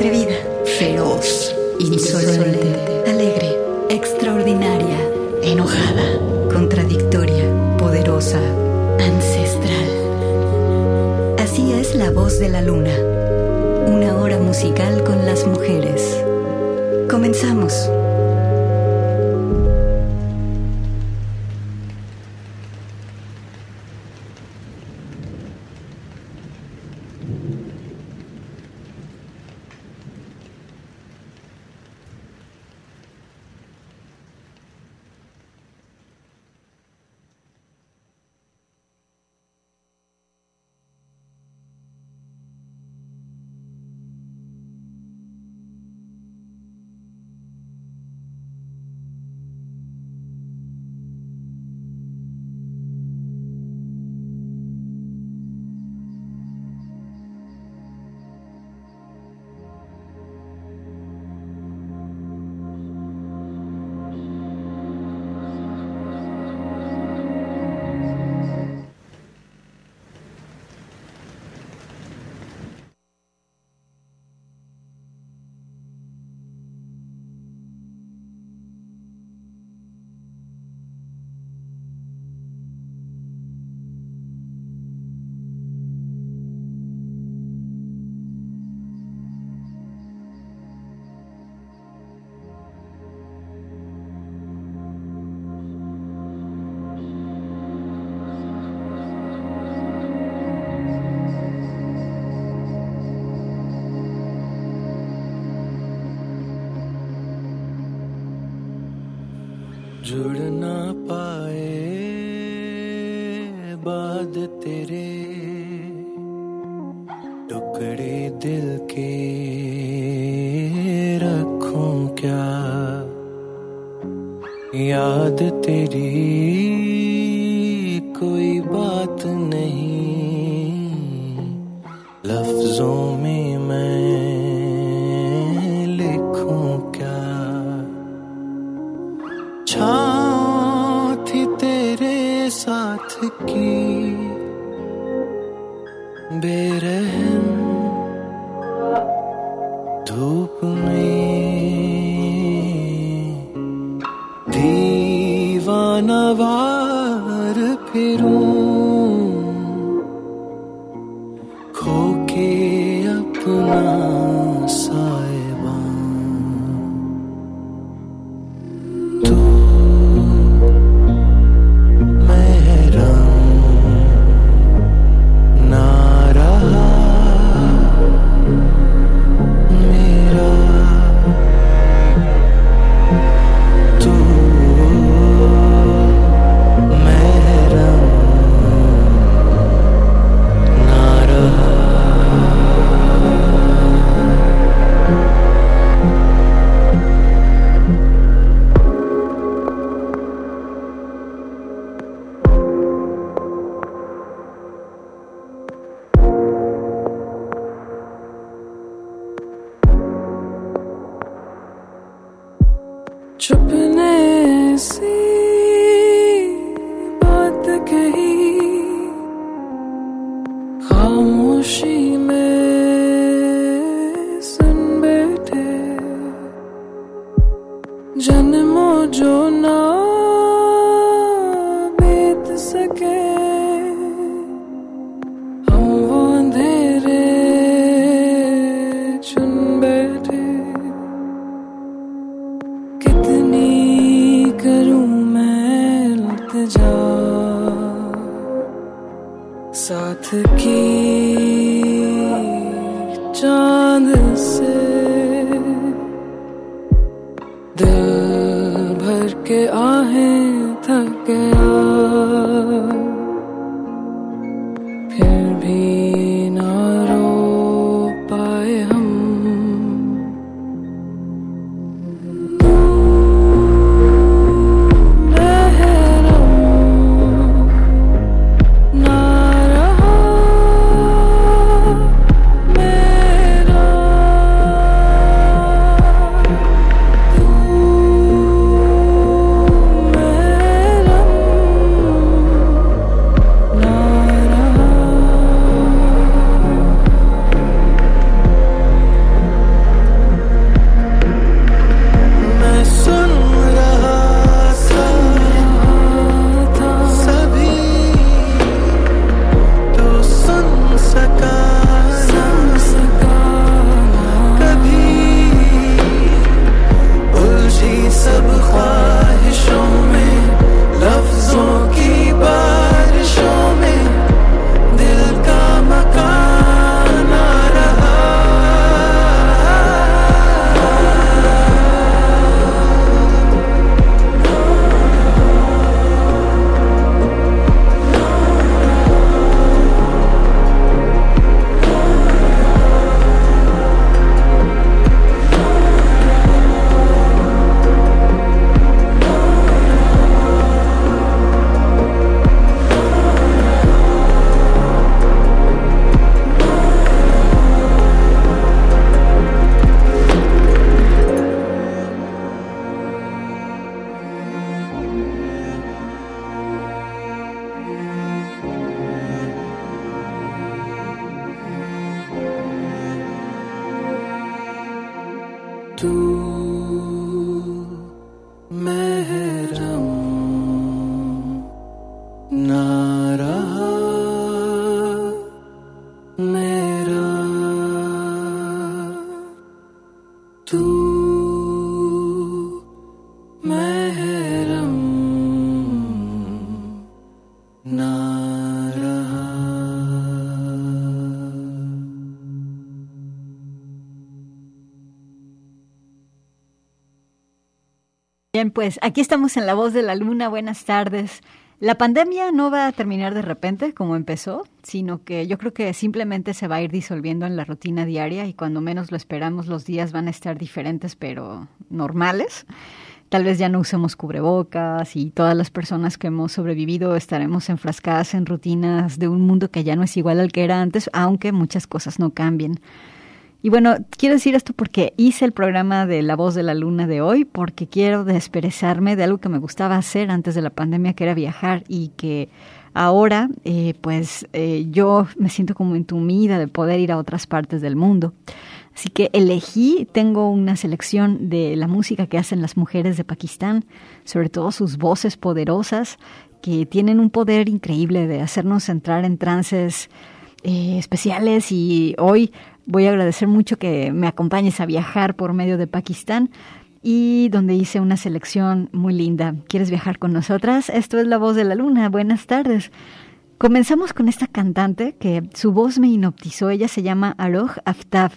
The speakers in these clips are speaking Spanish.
atrevida, feroz, insolente, alegre, extraordinaria, enojada, contradictoria, poderosa, ancestral. Así es la voz de la luna. Una hora musical con las mujeres. Comenzamos. जुड़ ना पाए बाद तेरे। टुकड़े दिल के रखूँ क्या? याद तेरी see Pues aquí estamos en La Voz de la Luna. Buenas tardes. La pandemia no va a terminar de repente como empezó, sino que yo creo que simplemente se va a ir disolviendo en la rutina diaria y cuando menos lo esperamos los días van a estar diferentes pero normales. Tal vez ya no usemos cubrebocas y todas las personas que hemos sobrevivido estaremos enfrascadas en rutinas de un mundo que ya no es igual al que era antes, aunque muchas cosas no cambien. Y bueno, quiero decir esto porque hice el programa de La Voz de la Luna de hoy, porque quiero desperezarme de algo que me gustaba hacer antes de la pandemia, que era viajar y que ahora, eh, pues eh, yo me siento como entumida de poder ir a otras partes del mundo. Así que elegí, tengo una selección de la música que hacen las mujeres de Pakistán, sobre todo sus voces poderosas, que tienen un poder increíble de hacernos entrar en trances eh, especiales y hoy voy a agradecer mucho que me acompañes a viajar por medio de Pakistán y donde hice una selección muy linda. ¿Quieres viajar con nosotras? Esto es La Voz de la Luna. Buenas tardes. Comenzamos con esta cantante que su voz me hipnotizó. Ella se llama Aroj Aftab.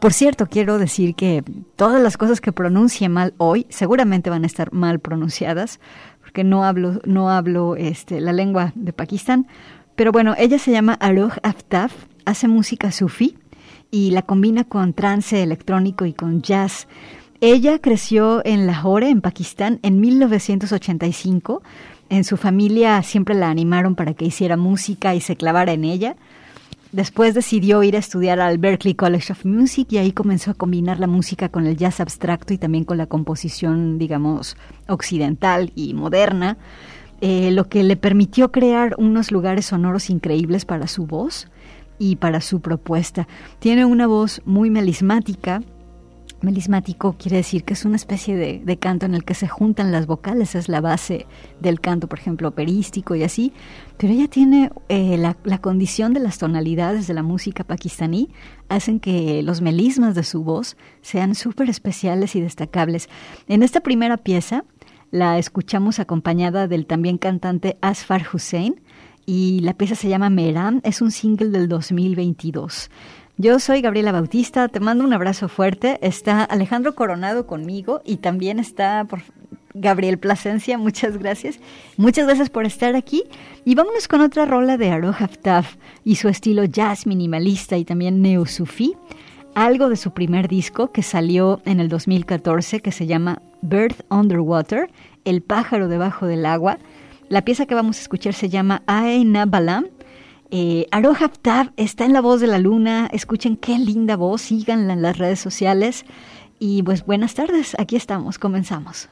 Por cierto, quiero decir que todas las cosas que pronuncie mal hoy seguramente van a estar mal pronunciadas, porque no hablo, no hablo este, la lengua de Pakistán. Pero bueno, ella se llama Aroj Aftab, hace música sufí y la combina con trance electrónico y con jazz. Ella creció en Lahore, en Pakistán, en 1985. En su familia siempre la animaron para que hiciera música y se clavara en ella. Después decidió ir a estudiar al Berklee College of Music y ahí comenzó a combinar la música con el jazz abstracto y también con la composición, digamos, occidental y moderna, eh, lo que le permitió crear unos lugares sonoros increíbles para su voz y para su propuesta. Tiene una voz muy melismática. Melismático quiere decir que es una especie de, canto en el que se juntan las vocales, es la base del canto, por ejemplo, operístico y así, pero ella tiene eh, la, la, condición de las tonalidades de la música pakistaní, hacen que los melismas de su voz sean súper especiales y destacables. En esta primera pieza la escuchamos acompañada del también cantante Asfar Hussein, y la pieza se llama Meram, es un single del 2022. Yo soy Gabriela Bautista, te mando un abrazo fuerte. Está Alejandro Coronado conmigo y también está Gabriel Plasencia, muchas gracias. Muchas gracias por estar aquí. Y vámonos con otra rola de Aro Haftaf y su estilo jazz minimalista y también neo-sufí. Algo de su primer disco que salió en el 2014 que se llama Birth Underwater, El pájaro debajo del agua. La pieza que vamos a escuchar se llama Aina Balam. Eh, Aro Haftab está en La Voz de la Luna. Escuchen qué linda voz. Síganla en las redes sociales. Y pues buenas tardes. Aquí estamos. Comenzamos.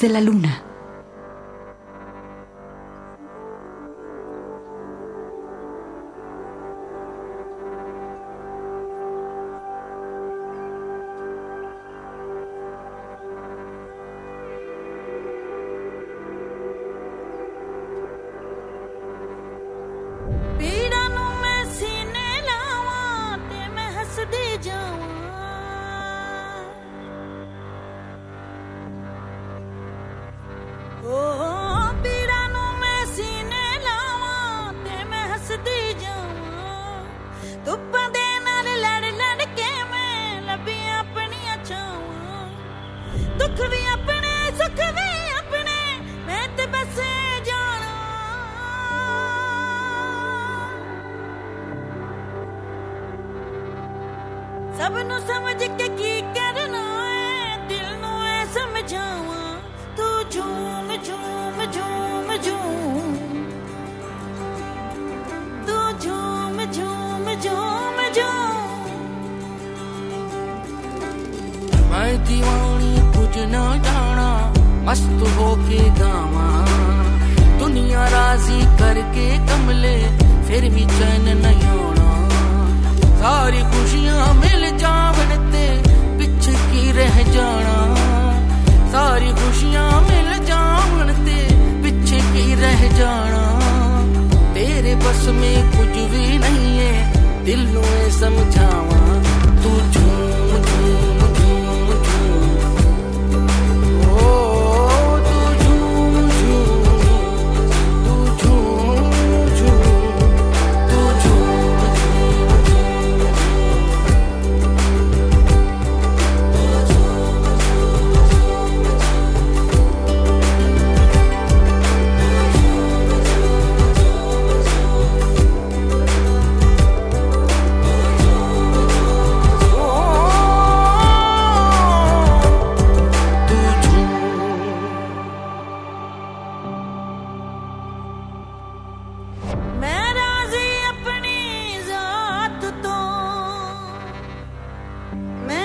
de la luna. ਧੁੱਪਾਂ ਦੇ ਨਾਲ ਲੜ ਲੜ ਕੇ ਮੈਂ ਲੱਭੀਆਂ ਆਪਣੀਆਂ ਛਾਵਾਂ। ਦੁੱਖ ਵੀ Me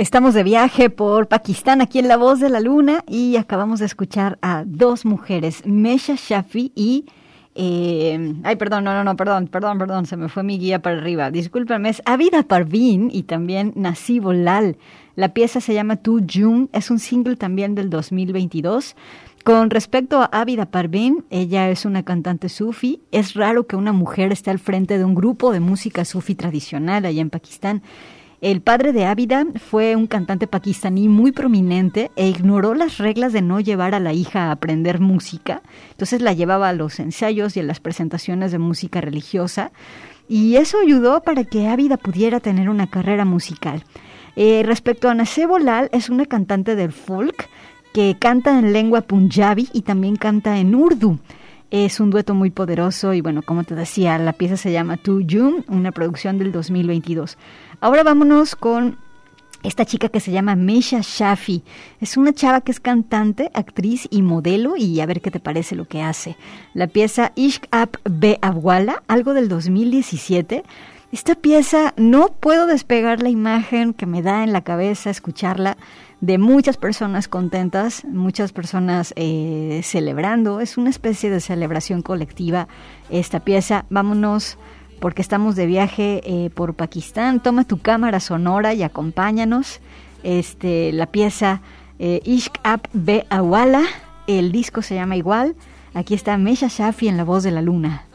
Estamos de viaje por Pakistán, aquí en La Voz de la Luna, y acabamos de escuchar a dos mujeres, Mesha Shafi y... eh, ay, perdón, no, no, no, perdón, perdón, perdón, se me fue mi guía para arriba. Discúlpenme, es Avida Parveen y también Nasibo Lal. La pieza se llama Tu Jung, es un single también del 2022. Con respecto a Abida Parveen, ella es una cantante sufi. Es raro que una mujer esté al frente de un grupo de música sufi tradicional allá en Pakistán. El padre de Abida fue un cantante pakistaní muy prominente e ignoró las reglas de no llevar a la hija a aprender música. Entonces la llevaba a los ensayos y a las presentaciones de música religiosa. Y eso ayudó para que Abida pudiera tener una carrera musical. Eh, respecto a Nasebo Lal, es una cantante del folk que canta en lengua punjabi y también canta en urdu. Es un dueto muy poderoso y bueno, como te decía, la pieza se llama Tu Jung, una producción del 2022. Ahora vámonos con esta chica que se llama Mesha Shafi. Es una chava que es cantante, actriz y modelo y a ver qué te parece lo que hace. La pieza Ishq Be Awala, algo del 2017. Esta pieza no puedo despegar la imagen que me da en la cabeza escucharla de muchas personas contentas, muchas personas eh, celebrando. Es una especie de celebración colectiva esta pieza. Vámonos porque estamos de viaje eh, por Pakistán. Toma tu cámara sonora y acompáñanos. Este, la pieza eh, Ishq Ab Be Awala, el disco se llama igual. Aquí está Mesha Shafi en la voz de la luna.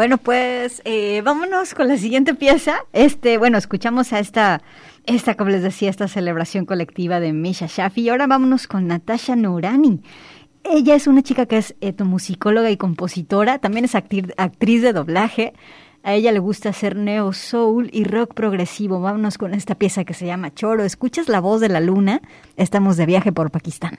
Bueno, pues eh, vámonos con la siguiente pieza. Este, bueno, escuchamos a esta, esta, como les decía, esta celebración colectiva de Misha Shafi. Y ahora vámonos con Natasha Nourani. Ella es una chica que es etnomusicóloga y compositora, también es actriz de doblaje. A ella le gusta hacer neo soul y rock progresivo. Vámonos con esta pieza que se llama Choro. ¿Escuchas la voz de la luna? Estamos de viaje por Pakistán.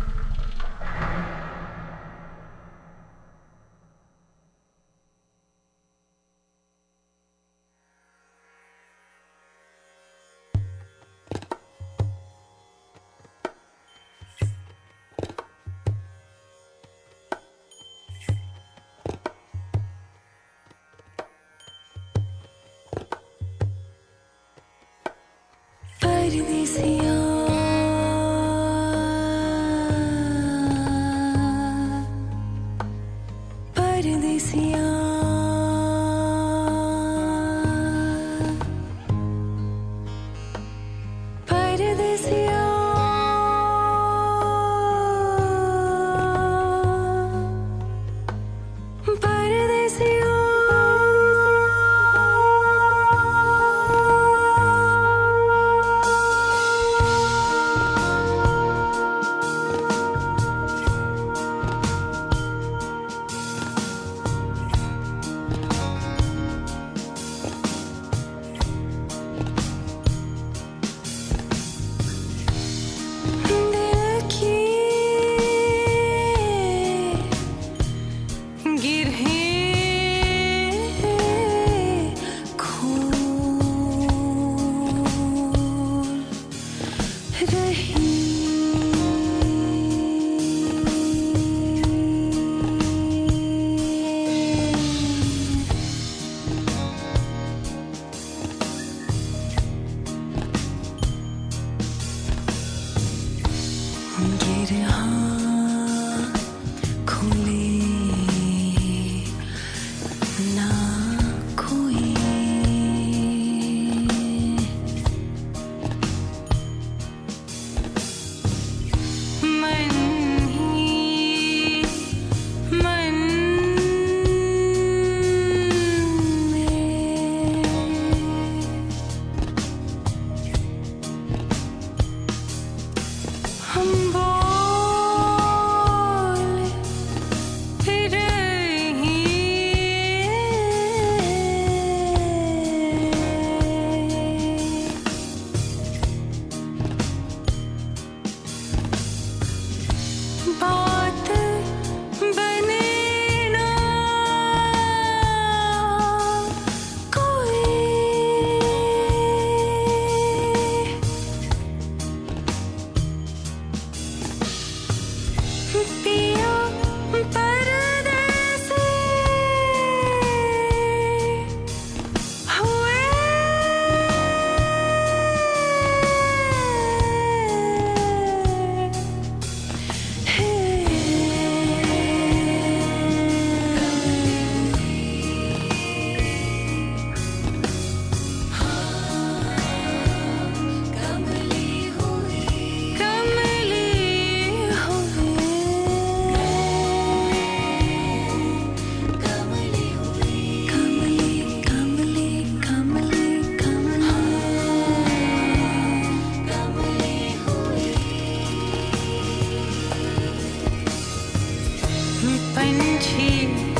tears.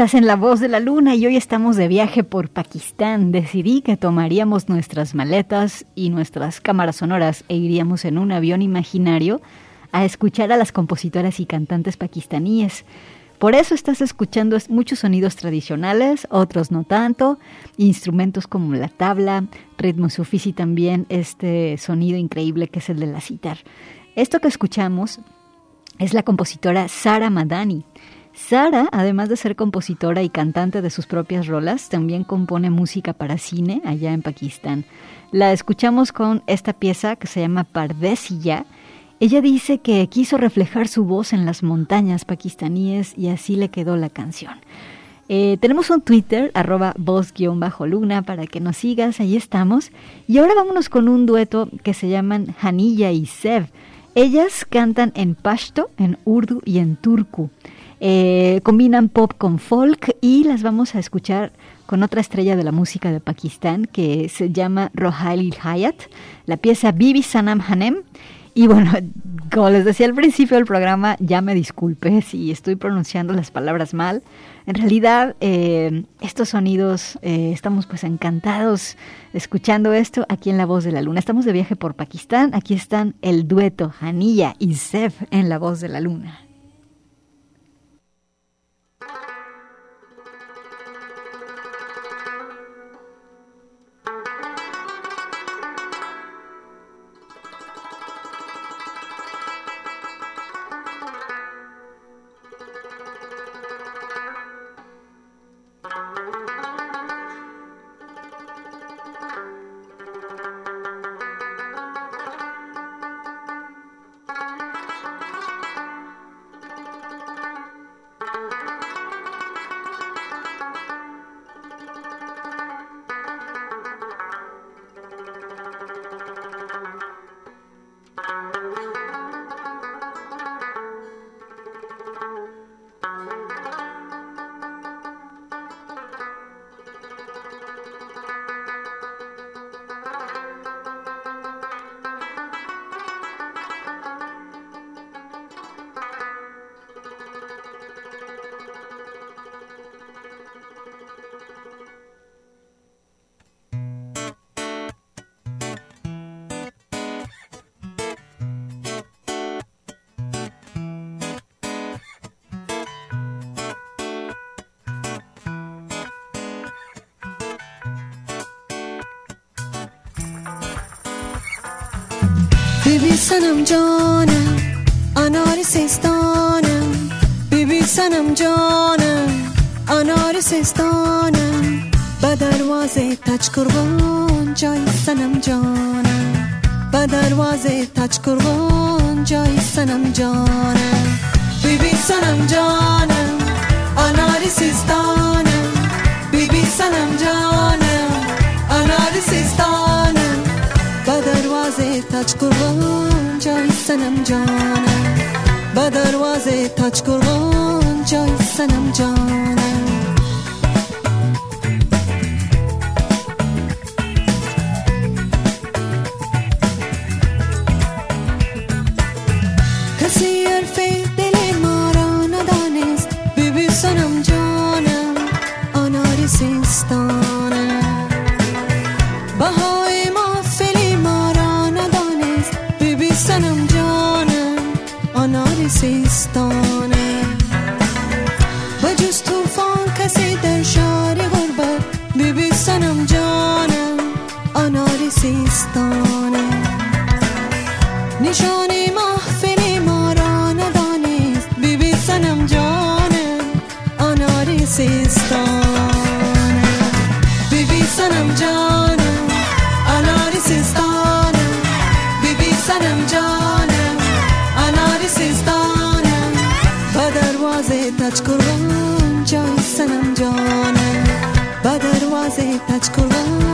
Estás en La Voz de la Luna y hoy estamos de viaje por Pakistán. Decidí que tomaríamos nuestras maletas y nuestras cámaras sonoras e iríamos en un avión imaginario a escuchar a las compositoras y cantantes pakistaníes. Por eso estás escuchando es- muchos sonidos tradicionales, otros no tanto, instrumentos como la tabla, ritmo sufís y también este sonido increíble que es el de la sitar. Esto que escuchamos es la compositora Sara Madani. Sara, además de ser compositora y cantante de sus propias rolas, también compone música para cine allá en Pakistán. La escuchamos con esta pieza que se llama Pardesiya. Ella dice que quiso reflejar su voz en las montañas pakistaníes y así le quedó la canción. Eh, tenemos un Twitter, arroba voz-luna, para que nos sigas, ahí estamos. Y ahora vámonos con un dueto que se llaman Hanilla y Sev. Ellas cantan en pashto, en urdu y en turku. Eh, combinan pop con folk y las vamos a escuchar con otra estrella de la música de Pakistán que se llama Rohail Hayat, la pieza Bibi Sanam Hanem. Y bueno, como les decía al principio del programa, ya me disculpe si estoy pronunciando las palabras mal. En realidad, eh, estos sonidos, eh, estamos pues encantados escuchando esto aquí en La Voz de la Luna. Estamos de viaje por Pakistán. Aquí están el dueto Hanilla y Sef en La Voz de la Luna. بیبی سنم جانم انار سیستانم بیبی سنم جانم انار سیستانم به دروازه تچ قربان جای سنم جانم به دروازه تچ قربان جای سنم جانم بیبی سنم جانم انار سیستانم بیبی سنم جانم انار سیستانم به دروازه تچ قربان جای سنم جانم به دروازه تچ قربان جای سنم جانم 風立ち転ぶ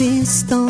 insistam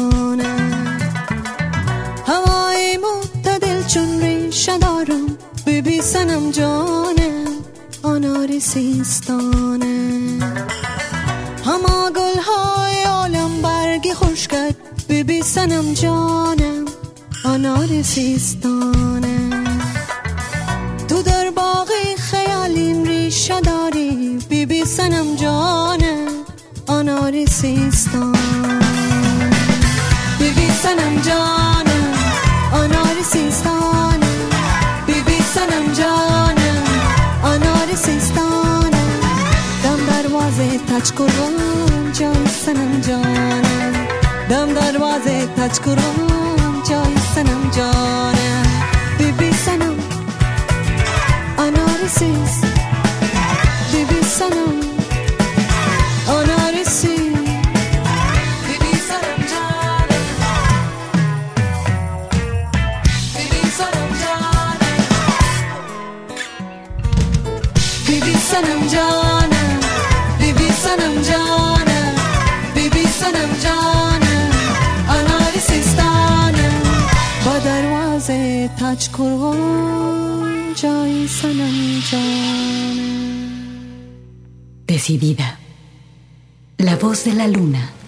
La voz de la luna.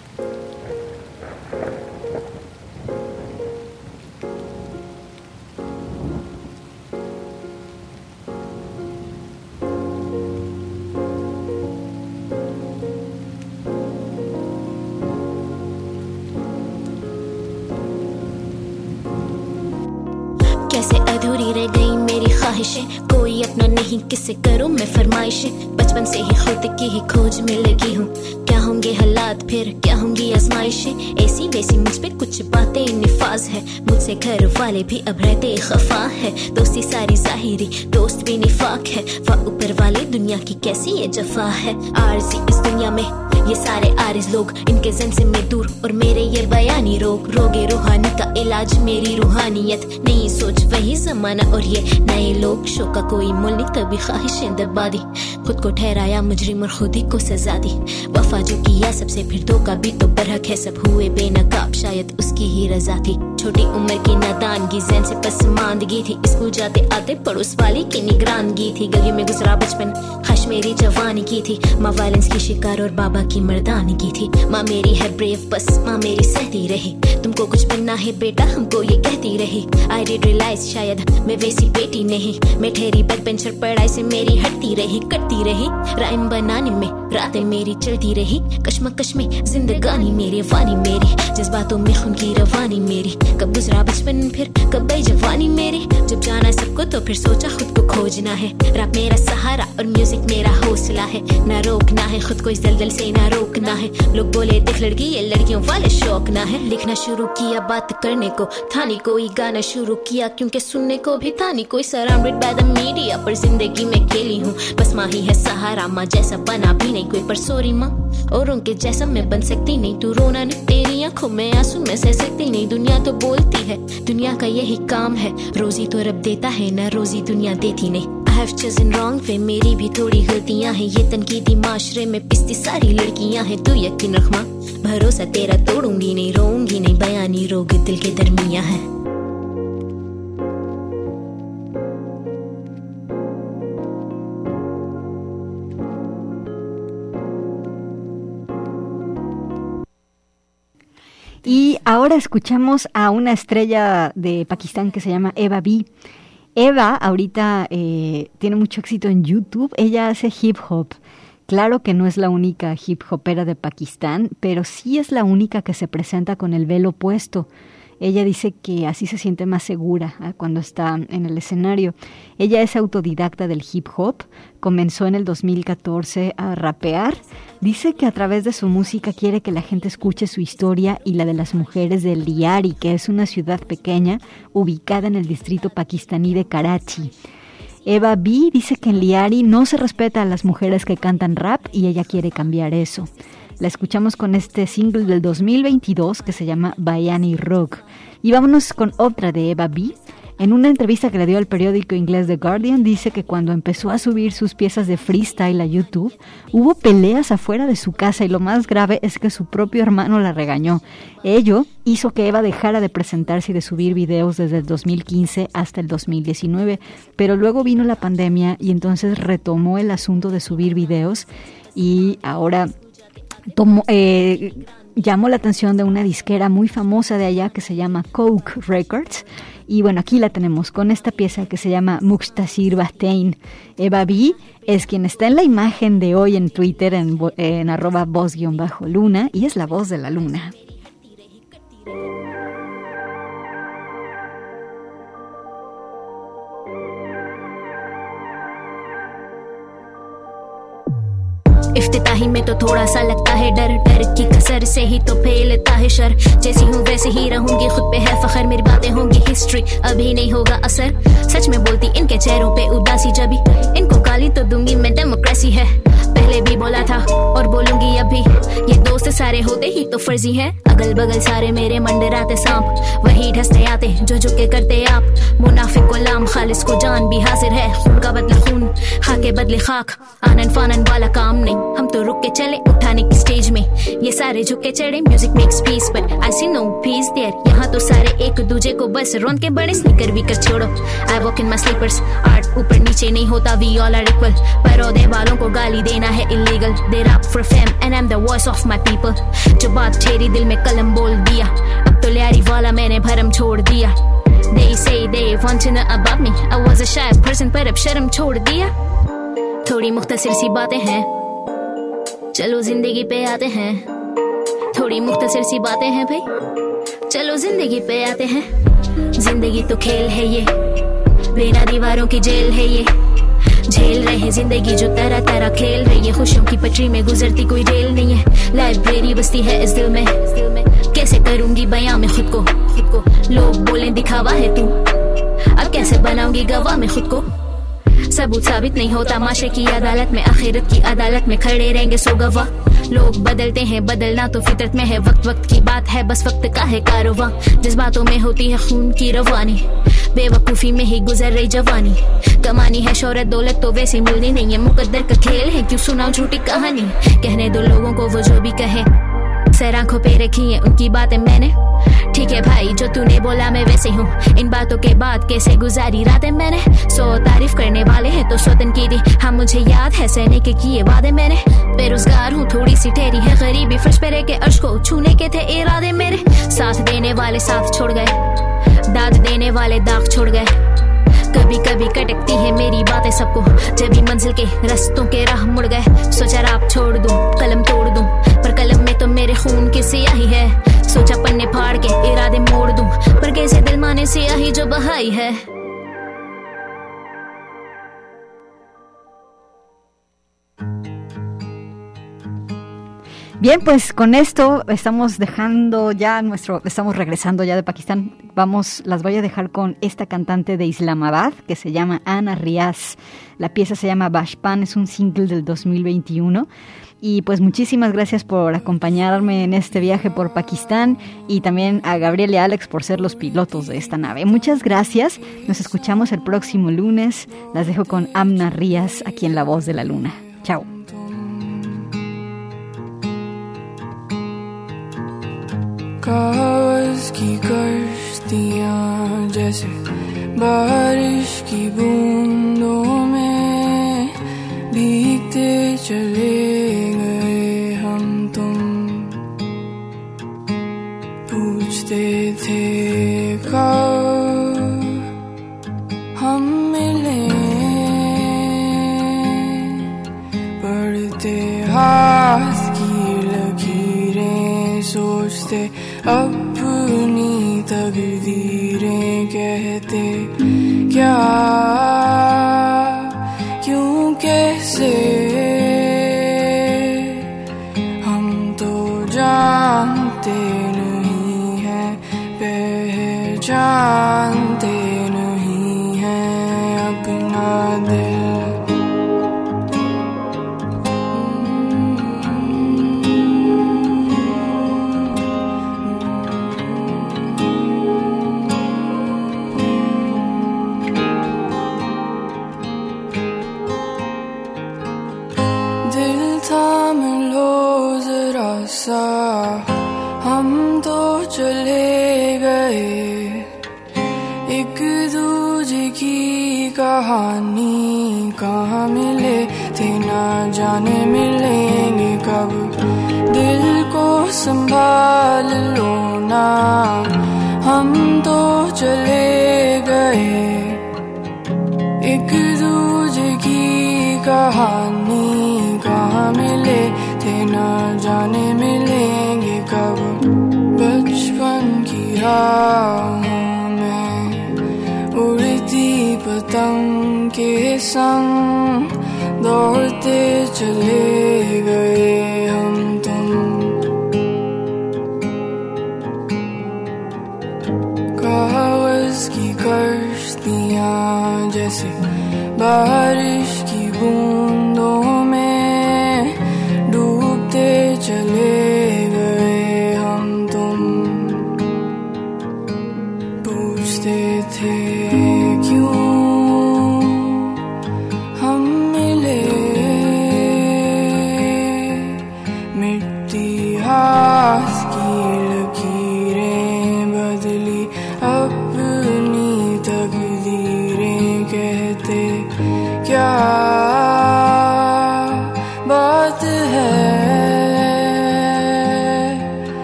खुद की ही खोज में लगी हूँ। क्या होंगे हालात फिर? क्या होंगी आजमाइशें? ऐसी वैसी मुझ पे कुछ बातें निफाज है। मुझसे घर वाले भी अब रहते खफा है। दोस्ती सारी जाहिरी, दोस्त भी निफाक है। वाह ऊपर वाले दुनिया की कैसी ये जफा है? आरजी इस दुनिया में, ये सारे आरिज लोग, इनके जन से मैं दूर और मेरे ये बयानी रोग। रोगे रूहानी का इलाज मेरी रूहानियत। नई सोच, वही जमाना और ये नए लोग। शो का कोई मुल नहीं तभी ख्वाहिशें दबा दी खुद को ठहराया मुजरिम और खुद ही को सजा दी। वफा जो किया सबसे फिर धोखा भी तो बरहक है। सब हुए बेनकाब, शायद उसकी ही रजा थी। छोटी उम्र की नादानगी, जैन से पसमानदगी थी। स्कूल जाते आते पड़ोस वाली की निगरानगी थी। गली में गुजरा बचपन, खश मेरी जवानी की थी। माँ वायलेंस की शिकार और बाबा की मर्दानगी थी। माँ मेरी है ब्रेव बस माँ मेरी सहती रही। तुमको कुछ बनना है बेटा, हमको ये कहती रही। आई डिड रियलाइज़ शायद मैं वैसी बेटी नहीं। मैं ठेरी बैक बेंचर पढ़ाई से मेरी हटती रही, करती रही। राइम बनाने में रातें मेरी चलती रही, कश्मकश में जिंदगानी मेरे, वानी मेरी, जज्बातों में खून की रवानी मेरी। कब गुजरा बचपन फिर, कब गई जवानी मेरी। जब जाना सबको तो फिर सोचा खुद को खोजना है। रैप मेरा सहारा और म्यूज़िक मेरा हौसला है। ना रोकना है खुद को इस दलदल से, ना रोकना है। लोग बोले, देख लड़की, ये लड़कियों वाले शौक ना है। लिखना शुरू किया बात करने को था नहीं कोई गाना शुरू किया, क्योंकि सुनने को भी था नहीं कोई सराउंडेड बाय द मीडिया पर ज़िंदगी में खेली हूँ। बस माँ ही है सहारा, माँ जैसा बना भी नहीं। कोई पर सॉरी माँ। और उनके जैसा मैं बन सकती नहीं। तू रोना नहीं, तेरी आँखों में आँसू मैं सह सकती नहीं। दुनिया तो बोलती है, दुनिया का यही काम है। रोजी तो रब देता है, ना रोजी दुनिया देती नहीं। हैव chosen wrong वे मेरी भी थोड़ी गलतियाँ हैं। ये तनकीदी माशरे में पिसती सारी लड़कियाँ हैं। तू यकीन रख माँ, भरोसा तेरा तोड़ूँगी नहीं, रोऊँगी नहीं। बयानी रोग दिल के दरमिया है। Y ahora escuchamos a una estrella de Pakistán que se llama Eva B. Eva ahorita eh, tiene mucho éxito en YouTube. Ella hace hip hop. Claro que no es la única hip hopera de Pakistán, pero sí es la única que se presenta con el velo puesto. Ella dice que así se siente más segura ah, cuando está en el escenario. Ella es autodidacta del hip hop, comenzó en el 2014 a rapear. Dice que a través de su música quiere que la gente escuche su historia y la de las mujeres de Liari, que es una ciudad pequeña ubicada en el distrito pakistaní de Karachi. Eva B dice que en Liari no se respeta a las mujeres que cantan rap y ella quiere cambiar eso. La escuchamos con este single del 2022 que se llama Bayani Rock. Y vámonos con otra de Eva B. En una entrevista que le dio al periódico inglés The Guardian, dice que cuando empezó a subir sus piezas de freestyle a YouTube, hubo peleas afuera de su casa y lo más grave es que su propio hermano la regañó. Ello hizo que Eva dejara de presentarse y de subir videos desde el 2015 hasta el 2019, pero luego vino la pandemia y entonces retomó el asunto de subir videos y ahora eh, llamó la atención de una disquera muy famosa de allá que se llama Coke Records. Y bueno, aquí la tenemos con esta pieza que se llama Muxtasir Bastein. Eva B es quien está en la imagen de hoy en Twitter en, en arroba voz-luna y es la voz de la luna. इफ्तिताही में तो थोड़ा सा लगता है डर डर की कसर से ही तो फैलता है शर। जैसी हूँ वैसे ही रहूँगी, खुद पे है फखर, मेरी बातें होंगी हिस्ट्री अभी नहीं होगा असर। सच में बोलती, इनके चेहरों पे उदासी जबी इनको गाली तो दूँगी मैं डेमोक्रेसी है। पहले भी बोला था, और बोलूँगी अभी ये दोस्त सारे होते ही तो फर्जी है। अगल बगल सारे मेरे मंडराते सांप। वही ढसते आते, जो झुके करते आप। मुनाफिक गुलाम, खालिस को जान भी हाजिर है। खून का बदला खून, खाके बदले खाक। आनन फानन वाला काम नहीं। हम तो रुक के चले उठाने की स्टेज में। ये सारे झुके चढ़े music makes peace but I see no peace there यहाँ तो सारे एक दूजे को बस रोन के बड़े स्निकर वीकर छोड़ो। I walk in my slippers art ऊपर नीचे नहीं होता वी ऑल आर इक्वल पर औदे वालों को गाली देना है illegal they rap for fame and I am the voice of my people जो बात ठेरी दिल में कलम बोल दिया, अब तो लियारी वाला मैंने भरम छोड़ दिया। They say they want to know about me I was a shy person पर अब शर्म छोड़ दिया। थोड़ी मुख्तसर सी बातें हैं। चलो ज़िंदगी पे आते हैं। थोड़ी मुख्तसर सी बातें हैं भाई। चलो ज़िंदगी पे आते हैं। ज़िंदगी तो खेल है ये। बिना दीवारों की जेल है ये। झेल रहे ज़िंदगी जो तरह तरह खेल रही है। खुशियों की पटरी में गुजरती कोई रेल नहीं है। लाइब्रेरी बसती है इस दिल में। कैसे करूँगी बयां में खुद को? खुद को। लोग बोले दिखावा है तू। अब कैसे बनाऊँगी गवाह में खुद को? सबूत साबित नहीं होता। माशरे की अदालत में, आखिरत की अदालत में खड़े रहेंगे सो गवाह लोग बदलते हैं, बदलना तो फितरत में है। वक्त वक्त की बात है, बस वक्त का है कारोबां जज्बातों में होती है खून की रवानी। बेवकूफ़ी में ही गुजर रही जवानी। कमानी है शोहरत, दौलत तो वैसे मिलनी नहीं है। मुकद्दर का खेल है, क्यों सुनाओ झूठी कहानी? कहने दो लोगों को, वो जो भी कहे। सर आँखों पे रखी है उनकी बातें मैंने। ठीक है भाई, जो तूने बोला मैं वैसे हूँ इन बातों के बाद कैसे गुजारी? रातें मैंने सो तारीफ़ करने वाले हैं तो सो तनकीदी हाँ मुझे याद है सहने के किए वादे मैंने। बेरोजगार हूँ, थोड़ी सी ठहरी है, गरीबी फर्श पे रह के अर्श को छूने के थे इरादे मेरे। साथ देने वाले साथ छोड़ गए। दाद देने वाले दाग छोड़ गए। कभी कभी कटकती है मेरी बातें सबको। जब भी मंजिल के रस्तों के राह मुड़ गए, सोचा आप छोड़ दूँ, कलम तोड़ दूँ। पर कलम में तो मेरे खून की सियाही है। सोचा पन्ने फाड़ के इरादे मोड़ दूं पर कैसे दिल माने सियाही जो बहाई है Bien, pues con esto estamos dejando ya nuestro, estamos regresando ya de Pakistán. Vamos, las voy a dejar con esta cantante de Islamabad que se llama Ana Riaz. La pieza se llama Bashpan, es un single del 2021. Y pues muchísimas gracias por acompañarme en este viaje por Pakistán y también a Gabriel y Alex por ser los pilotos de esta nave. Muchas gracias. Nos escuchamos el próximo lunes. Las dejo con Amna Rías aquí en La Voz de la Luna. Chao. कागज की कश्तियाँ जैसे बारिश की बूंदों में भीगते चले कहानी कहाँ मिले? थे ना जाने मिलेंगे कब? दिल को संभाल लो ना। हम तो चले गए। एक दूजे की कहानी कहाँ मिले? थे ना जाने मिलेंगे कब? बचपन की राहों पतंग के संग दौड़ते चले गए हम तुम कागज की कश्तियाँ जैसे बारिश की बूंदों